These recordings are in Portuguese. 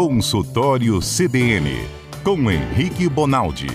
Consultório CBN, com Henrique Bonaldi.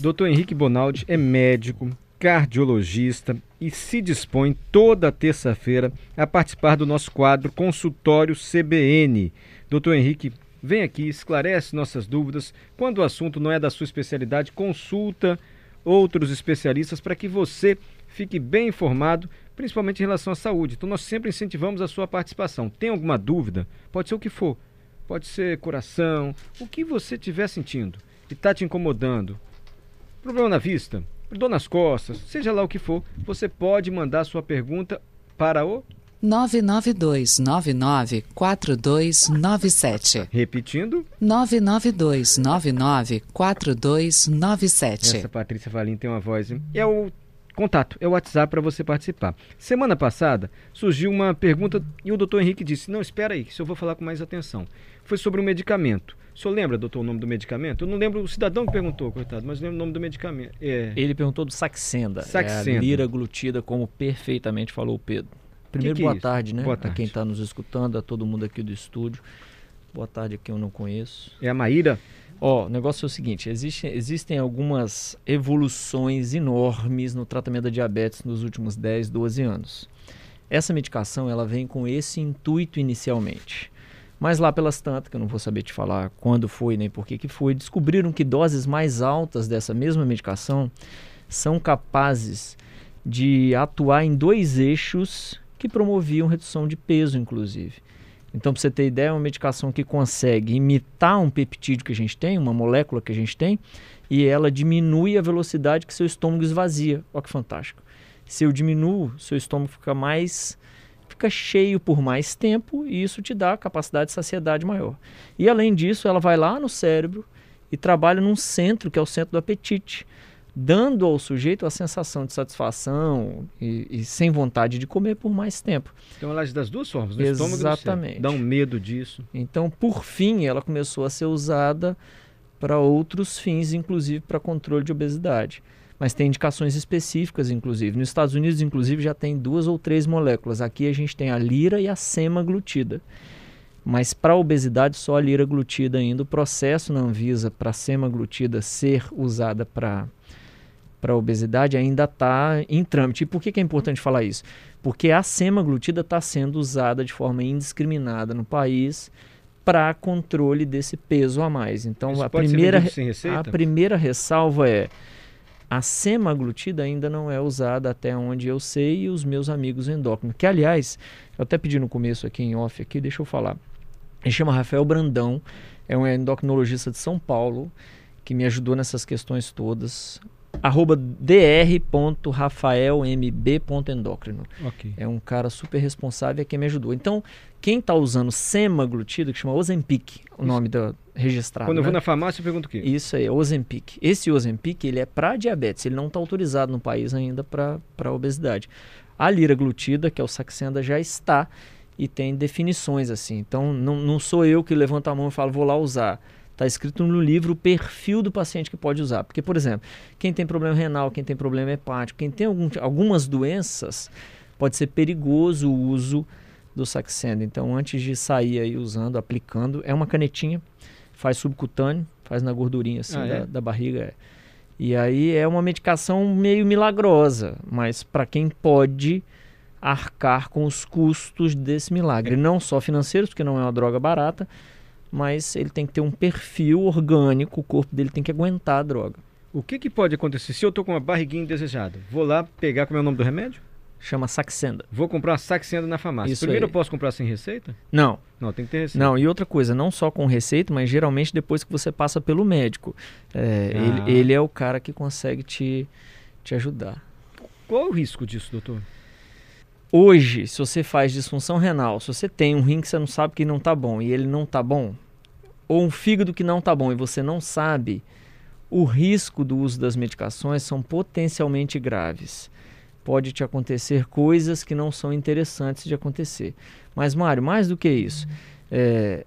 Dr. Henrique Bonaldi é médico, cardiologista e se dispõe toda terça-feira a participar do nosso quadro Consultório CBN. Doutor Henrique, vem aqui, esclarece nossas dúvidas. Quando o assunto não é da sua especialidade, consulta outros especialistas para que você fique bem informado, principalmente em relação à saúde. Então nós sempre incentivamos a sua participação. Tem alguma dúvida? Pode ser o que for. Pode ser coração, o que você estiver sentindo e está te incomodando. Problema na vista, dor nas costas, seja lá o que for, você pode mandar sua pergunta para o 992994297. Repetindo. 992994297. Essa Patrícia Valim tem uma voz. Hein? É o contato, é o WhatsApp para você participar. Semana passada surgiu uma pergunta e o doutor Henrique disse: Não, espera aí, que eu vou falar com mais atenção. Foi sobre um medicamento. O senhor lembra, doutor, o nome do medicamento? Eu não lembro o cidadão que perguntou, coitado, mas lembro o nome do medicamento. É... Ele perguntou do Saxenda. Saxenda. É a lira glutida, como perfeitamente falou o Pedro. Primeiro, que que é boa é tarde, né? Boa tarde. A quem está nos escutando, a todo mundo aqui do estúdio. Boa tarde a quem eu não conheço. É a Maíra? Ó, oh, o negócio é o seguinte: existe, existem algumas evoluções enormes no tratamento da diabetes nos últimos 10, 12 anos. Essa medicação ela vem com esse intuito inicialmente. Mas lá pelas tantas, que eu não vou saber te falar quando foi nem por que, que foi, descobriram que doses mais altas dessa mesma medicação são capazes de atuar em dois eixos que promoviam redução de peso, inclusive. Então, para você ter ideia, é uma medicação que consegue imitar um peptídeo que a gente tem, uma molécula que a gente tem, e ela diminui a velocidade que seu estômago esvazia. Olha que fantástico. Se eu diminuo, seu estômago fica mais fica cheio por mais tempo e isso te dá capacidade de saciedade maior. E além disso, ela vai lá no cérebro e trabalha num centro que é o centro do apetite, dando ao sujeito a sensação de satisfação e, e sem vontade de comer por mais tempo. Então ela age das duas formas, no Exatamente. Dá um medo disso. Então, por fim, ela começou a ser usada para outros fins, inclusive para controle de obesidade. Mas tem indicações específicas, inclusive. Nos Estados Unidos, inclusive, já tem duas ou três moléculas. Aqui a gente tem a lira e a semaglutida. Mas para a obesidade, só a lira glutida ainda. O processo na Anvisa para a semaglutida ser usada para para a obesidade ainda está em trâmite. E por que, que é importante falar isso? Porque a semaglutida está sendo usada de forma indiscriminada no país para controle desse peso a mais. Então isso a primeira a primeira ressalva é a semaglutida ainda não é usada até onde eu sei e os meus amigos endócrinos. Que aliás, eu até pedi no começo aqui em off aqui, deixa eu falar. Ele chama Rafael Brandão, é um endocrinologista de São Paulo que me ajudou nessas questões todas arroba dr.rafaelmb.endócrino. Okay. É um cara super responsável e é quem me ajudou. Então, quem está usando semaglutida, que chama Ozempic, o Isso. nome da registrado. Quando né? eu vou na farmácia, eu pergunto o quê? Isso aí, Ozempic. Esse Ozempic, ele é para diabetes, ele não está autorizado no país ainda para obesidade. A liraglutida, que é o Saxenda, já está e tem definições assim. Então, não, não sou eu que levanto a mão e falo, vou lá usar Está escrito no livro o perfil do paciente que pode usar. Porque, por exemplo, quem tem problema renal, quem tem problema hepático, quem tem algum, algumas doenças, pode ser perigoso o uso do Saxenda. Então, antes de sair aí usando, aplicando, é uma canetinha, faz subcutâneo, faz na gordurinha assim ah, da, é? da, barriga. É. E aí é uma medicação meio milagrosa, mas para quem pode arcar com os custos desse milagre, é. não só financeiros, porque não é uma droga barata, mas ele tem que ter um perfil orgânico, o corpo dele tem que aguentar a droga. O que, que pode acontecer se eu estou com uma barriguinha indesejada? Vou lá pegar como é o nome do remédio? Chama Saxenda. Vou comprar uma Saxenda na farmácia. Isso Primeiro aí. eu posso comprar sem receita? Não. Não, tem que ter receita. Não, e outra coisa, não só com receita, mas geralmente depois que você passa pelo médico. É, Ah. ele, ele é o cara que consegue te, te ajudar. Qual é o risco disso, doutor? Hoje, se você faz disfunção renal, se você tem um rim que você não sabe que não está bom e ele não está bom, ou um fígado que não está bom e você não sabe, o risco do uso das medicações são potencialmente graves. Pode te acontecer coisas que não são interessantes de acontecer. Mas, Mário, mais do que isso, é,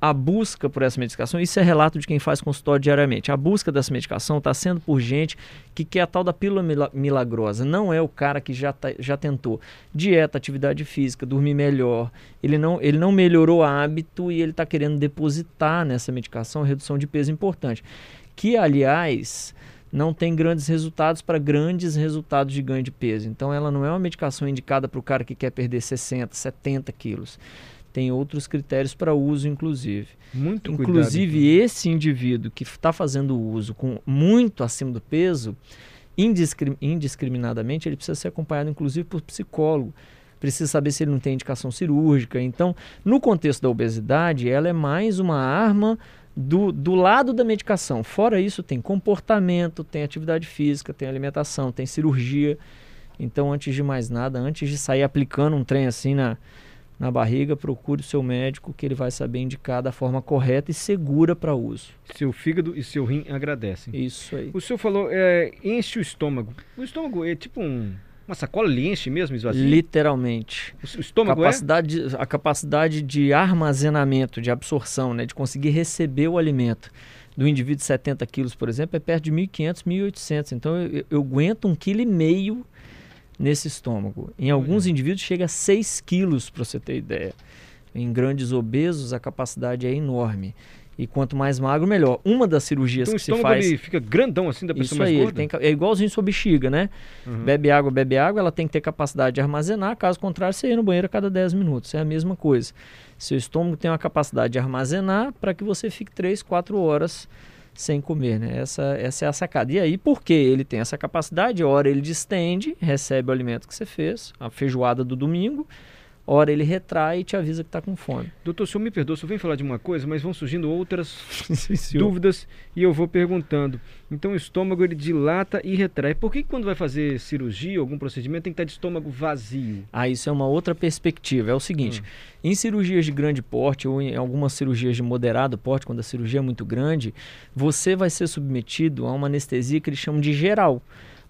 a busca por essa medicação, isso é relato de quem faz consultório diariamente. A busca dessa medicação está sendo por gente que quer a tal da pílula milagrosa. Não é o cara que já, tá, já tentou dieta, atividade física, dormir melhor. Ele não, ele não melhorou o hábito e ele está querendo depositar nessa medicação redução de peso importante. Que, aliás, não tem grandes resultados para grandes resultados de ganho de peso. Então, ela não é uma medicação indicada para o cara que quer perder 60, 70 quilos tem outros critérios para uso, inclusive. Muito Inclusive, cuidado, então. esse indivíduo que está fazendo uso com muito acima do peso, indiscrim indiscriminadamente, ele precisa ser acompanhado, inclusive, por psicólogo. Precisa saber se ele não tem indicação cirúrgica. Então, no contexto da obesidade, ela é mais uma arma do, do lado da medicação. Fora isso, tem comportamento, tem atividade física, tem alimentação, tem cirurgia. Então, antes de mais nada, antes de sair aplicando um trem assim na, na barriga, procure o seu médico que ele vai saber indicar da forma correta e segura para uso. Seu fígado e seu rim agradecem. Isso aí. O senhor falou, é, enche o estômago. O estômago é tipo um, uma sacola, ele enche mesmo, esvazia? Literalmente. O estômago capacidade é? A capacidade de armazenamento, de absorção, né, de conseguir receber o alimento do indivíduo de 70 quilos, por exemplo, é perto de 1.500, 1.800. Então eu, eu, eu aguento um quilo e meio nesse estômago. Em alguns indivíduos chega a 6 quilos, para você ter ideia. Em grandes obesos a capacidade é enorme. E quanto mais magro, melhor. Uma das cirurgias então, que se faz... ele fica grandão assim da pessoa Isso mais aí, gorda? Ele tem, é igualzinho sua bexiga, né? Uhum. Bebe água, bebe água, ela tem que ter capacidade de armazenar, caso contrário, você ia no banheiro a cada 10 minutos. É a mesma coisa. Seu estômago tem uma capacidade de armazenar para que você fique 3, 4 horas sem comer, né? Essa, essa é a sacada. E aí, porque ele tem essa capacidade, hora ele distende, recebe o alimento que você fez, a feijoada do domingo, hora ele retrai e te avisa que está com fome. Doutor, o senhor me perdoa, senhor vem falar de uma coisa, mas vão surgindo outras dúvidas e eu vou perguntando. Então o estômago ele dilata e retrai. Por que quando vai fazer cirurgia, algum procedimento, tem que estar de estômago vazio? Ah, isso é uma outra perspectiva. É o seguinte, hum. em cirurgias de grande porte ou em algumas cirurgias de moderado porte, quando a cirurgia é muito grande, você vai ser submetido a uma anestesia que eles chamam de geral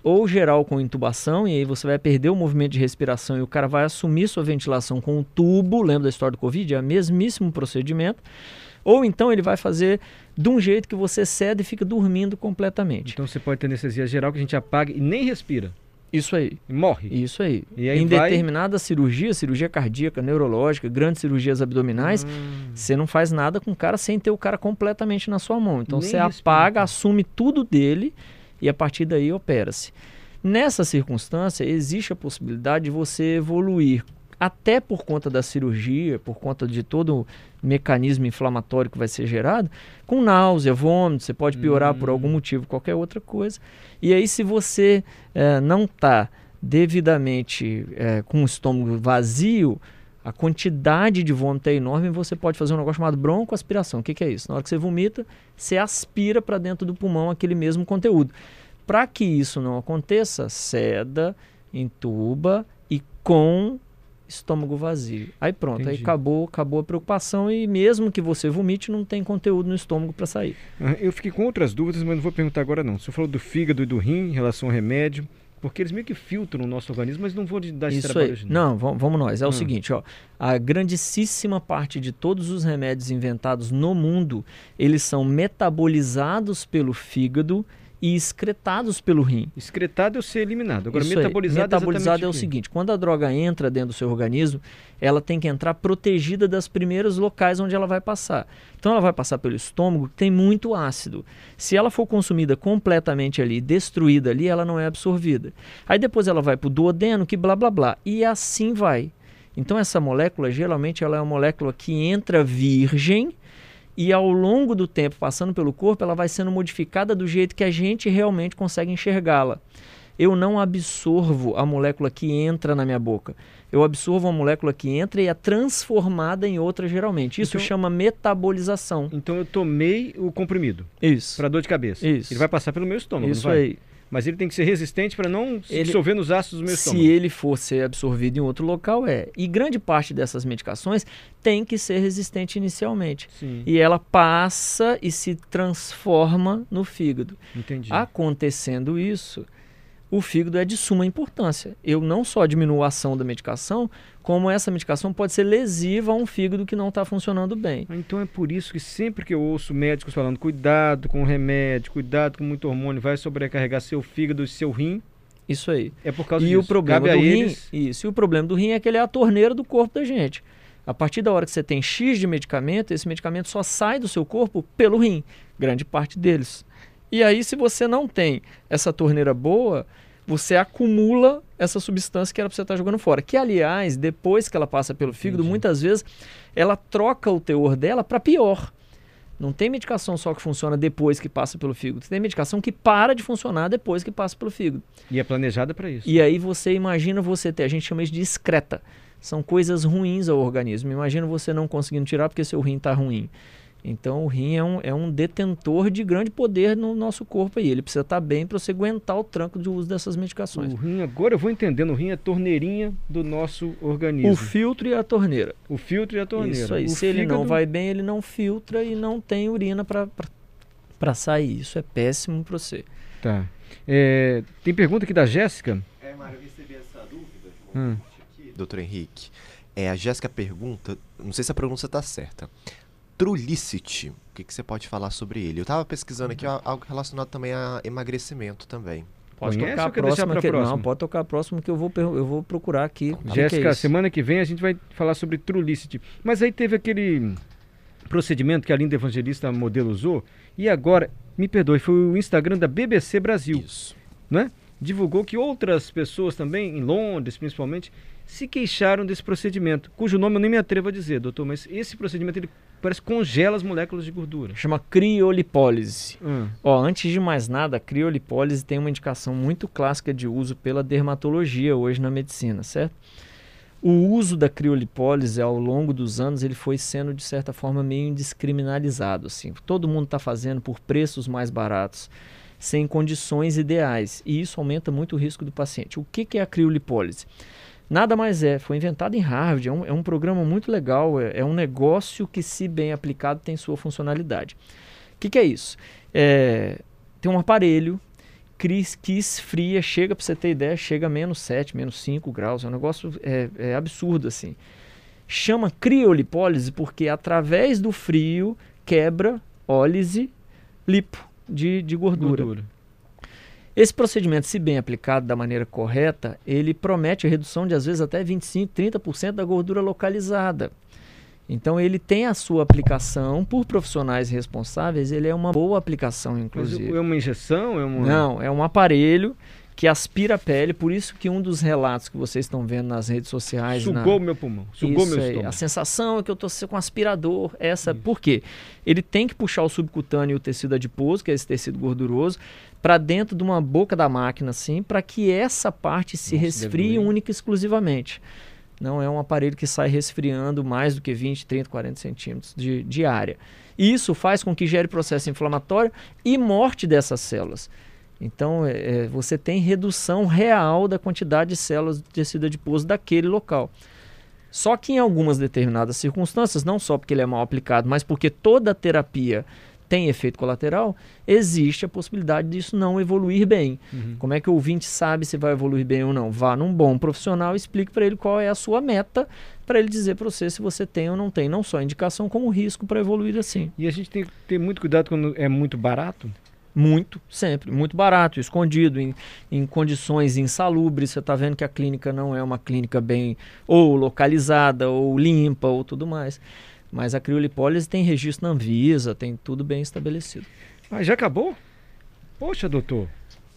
ou geral com intubação, e aí você vai perder o movimento de respiração e o cara vai assumir sua ventilação com um tubo, lembra da história do Covid? É o mesmíssimo procedimento. Ou então ele vai fazer de um jeito que você cede e fica dormindo completamente. Então você pode ter anestesia geral que a gente apaga e nem respira. Isso aí. E morre. Isso aí. E aí em vai... determinada cirurgia, cirurgia cardíaca, neurológica, grandes cirurgias abdominais, hum. você não faz nada com o cara sem ter o cara completamente na sua mão. Então Nem você apaga, assume tudo dele e a partir daí opera-se. Nessa circunstância, existe a possibilidade de você evoluir, até por conta da cirurgia, por conta de todo o mecanismo inflamatório que vai ser gerado, com náusea, vômito, você pode piorar hum. por algum motivo, qualquer outra coisa. E aí, se você é, não está devidamente é, com o estômago vazio, a quantidade de vômito é enorme e você pode fazer um negócio chamado broncoaspiração. O que, que é isso? Na hora que você vomita, você aspira para dentro do pulmão aquele mesmo conteúdo. Para que isso não aconteça, ceda, entuba e com estômago vazio. Aí pronto, Entendi. aí acabou, acabou a preocupação e mesmo que você vomite, não tem conteúdo no estômago para sair. Eu fiquei com outras dúvidas, mas não vou perguntar agora não. Você falou do fígado e do rim em relação ao remédio. Porque eles meio que filtram o nosso organismo, mas não vou dar esse Isso trabalho aí. Não, vamos nós. É hum. o seguinte, ó, a grandíssima parte de todos os remédios inventados no mundo, eles são metabolizados pelo fígado e excretados pelo rim. Excretado é o ser eliminado. Agora, Isso metabolizado, aí. metabolizado é, é o seguinte: quando a droga entra dentro do seu organismo, ela tem que entrar protegida das primeiros locais onde ela vai passar. Então, ela vai passar pelo estômago, que tem muito ácido. Se ela for consumida completamente ali, destruída ali, ela não é absorvida. Aí depois ela vai para o duodeno, que blá blá blá. E assim vai. Então, essa molécula, geralmente, ela é uma molécula que entra virgem e ao longo do tempo, passando pelo corpo, ela vai sendo modificada do jeito que a gente realmente consegue enxergá-la. Eu não absorvo a molécula que entra na minha boca. Eu absorvo a molécula que entra e é transformada em outra geralmente. Isso então, chama metabolização. Então eu tomei o comprimido. Isso. Para dor de cabeça. Isso. Ele vai passar pelo meu estômago. Isso aí. Mas ele tem que ser resistente para não se dissolver nos ácidos do meu se estômago. Se ele for ser absorvido em outro local, é. E grande parte dessas medicações tem que ser resistente inicialmente. Sim. E ela passa e se transforma no fígado. Entendi. Acontecendo isso, o fígado é de suma importância. Eu não só diminuo a ação da medicação, como essa medicação pode ser lesiva a um fígado que não está funcionando bem. Então é por isso que sempre que eu ouço médicos falando cuidado com o remédio, cuidado com muito hormônio, vai sobrecarregar seu fígado e seu rim. Isso aí. É por causa e disso. o problema Cabe do rim, eles... isso. E o problema do rim é que ele é a torneira do corpo da gente. A partir da hora que você tem X de medicamento, esse medicamento só sai do seu corpo pelo rim, grande parte deles. E aí, se você não tem essa torneira boa, você acumula essa substância que era para você estar tá jogando fora. Que, aliás, depois que ela passa pelo fígado, Entendi. muitas vezes ela troca o teor dela para pior. Não tem medicação só que funciona depois que passa pelo fígado. Tem medicação que para de funcionar depois que passa pelo fígado. E é planejada para isso. E aí você imagina você ter, a gente chama isso de excreta. São coisas ruins ao organismo. Imagina você não conseguindo tirar porque seu rim está ruim. Então o rim é um, é um detentor de grande poder no nosso corpo e ele precisa estar tá bem para você aguentar o tranco de uso dessas medicações. O rim, agora eu vou entendendo, o rim é a torneirinha do nosso organismo. O filtro e a torneira. O filtro e a torneira. Isso aí. O Se fígado... ele não vai bem, ele não filtra e não tem urina para sair. Isso é péssimo para você. Tá. É, tem pergunta aqui da Jéssica? É, Mário, eu recebi essa dúvida hum. aqui, doutor Henrique. É, a Jéssica pergunta, não sei se a pronúncia está certa. Trulicity. O que, que você pode falar sobre ele? Eu estava pesquisando aqui algo relacionado também a emagrecimento também. Pode Conhece tocar a próxima que, próxima? Não, pode tocar a próxima que eu vou, eu vou procurar aqui. Jéssica, é semana que vem a gente vai falar sobre Trulicity. Mas aí teve aquele procedimento que a Linda Evangelista modelo usou e agora, me perdoe, foi o Instagram da BBC Brasil. Isso. Né? Divulgou que outras pessoas também, em Londres principalmente, se queixaram desse procedimento, cujo nome eu nem me atrevo a dizer, doutor, mas esse procedimento ele parece que congela as moléculas de gordura. Chama criolipólise. Hum. Ó, antes de mais nada, a criolipólise tem uma indicação muito clássica de uso pela dermatologia hoje na medicina, certo? O uso da criolipólise ao longo dos anos ele foi sendo de certa forma meio indiscriminalizado, assim. Todo mundo está fazendo por preços mais baratos, sem condições ideais, e isso aumenta muito o risco do paciente. O que, que é a criolipólise? Nada mais é, foi inventado em Harvard, é um, é um programa muito legal, é, é, um negócio que, se bem aplicado, tem sua funcionalidade. O que, que, é isso? É, tem um aparelho que, esfria, chega, para você ter ideia, chega a menos 7, menos 5 graus, é um negócio é, é absurdo assim. Chama criolipólise porque através do frio quebra ólise lipo de, de gordura. gordura. Esse procedimento, se bem aplicado da maneira correta, ele promete a redução de às vezes até 25, 30% da gordura localizada. Então ele tem a sua aplicação por profissionais responsáveis, ele é uma boa aplicação, inclusive. Mas é uma injeção? É uma... Não, é um aparelho que aspira a pele, por isso que um dos relatos que vocês estão vendo nas redes sociais... Sugou na... meu pulmão, sugou isso meu aí, estômago. A sensação é que eu estou com aspirador, essa... Isso. Por quê? Ele tem que puxar o subcutâneo e o tecido adiposo, que é esse tecido gorduroso, para dentro de uma boca da máquina, assim, para que essa parte se Nossa, resfrie única e exclusivamente. Não é um aparelho que sai resfriando mais do que 20, 30, 40 centímetros de, de área. Isso faz com que gere processo inflamatório e morte dessas células. Então, é, é, você tem redução real da quantidade de células de tecido adiposo daquele local. Só que em algumas determinadas circunstâncias, não só porque ele é mal aplicado, mas porque toda terapia tem efeito colateral, existe a possibilidade disso não evoluir bem. Uhum. Como é que o ouvinte sabe se vai evoluir bem ou não? Vá num bom profissional e explique para ele qual é a sua meta, para ele dizer para você se você tem ou não tem, não só indicação, como risco para evoluir assim. E a gente tem que ter muito cuidado quando é muito barato? Muito, sempre. Muito barato, escondido, em, em condições insalubres. Você está vendo que a clínica não é uma clínica bem ou localizada, ou limpa, ou tudo mais. Mas a criolipólise tem registro na Anvisa, tem tudo bem estabelecido. Ah, já acabou? Poxa, doutor.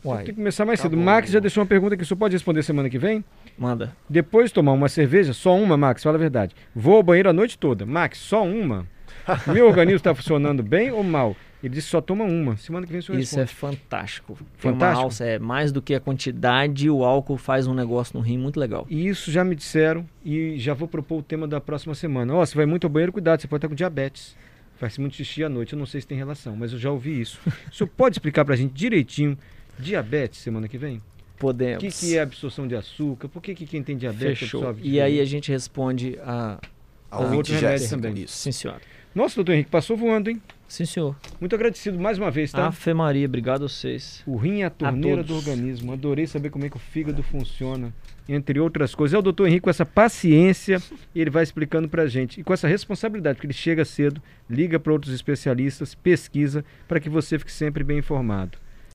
Uai, tem que começar mais cedo. Max já deixou uma pergunta que só pode responder semana que vem. Manda. Depois de tomar uma cerveja, só uma, Max, fala a verdade. Vou ao banheiro a noite toda. Max, só uma? Meu organismo está funcionando bem ou mal? Ele disse que só toma uma. Semana que vem o senhor Isso responde. é fantástico. Fantástico. Alça, é mais do que a quantidade, o álcool faz um negócio no rim muito legal. E isso já me disseram e já vou propor o tema da próxima semana. Ó, oh, você vai muito ao banheiro, cuidado, você pode estar com diabetes. Faz muito xixi à noite, eu não sei se tem relação, mas eu já ouvi isso. o senhor pode explicar pra gente direitinho diabetes semana que vem? Podemos. O que, que é absorção de açúcar? Por que, que quem tem diabetes Fechou. absorve E aí a gente responde a, a outro remédio também. Isso. Sim, senhora. Nossa, doutor Henrique, passou voando, hein? Sim, senhor. Muito agradecido mais uma vez, tá? Ave Maria, obrigado a vocês. O rim é a torneira A do organismo. Adorei saber como é que o fígado funciona, entre outras coisas. É o doutor Henrique com essa paciência, ele vai explicando pra gente. E com essa responsabilidade, porque ele chega cedo, liga para outros especialistas, pesquisa, para que você fique sempre bem informado.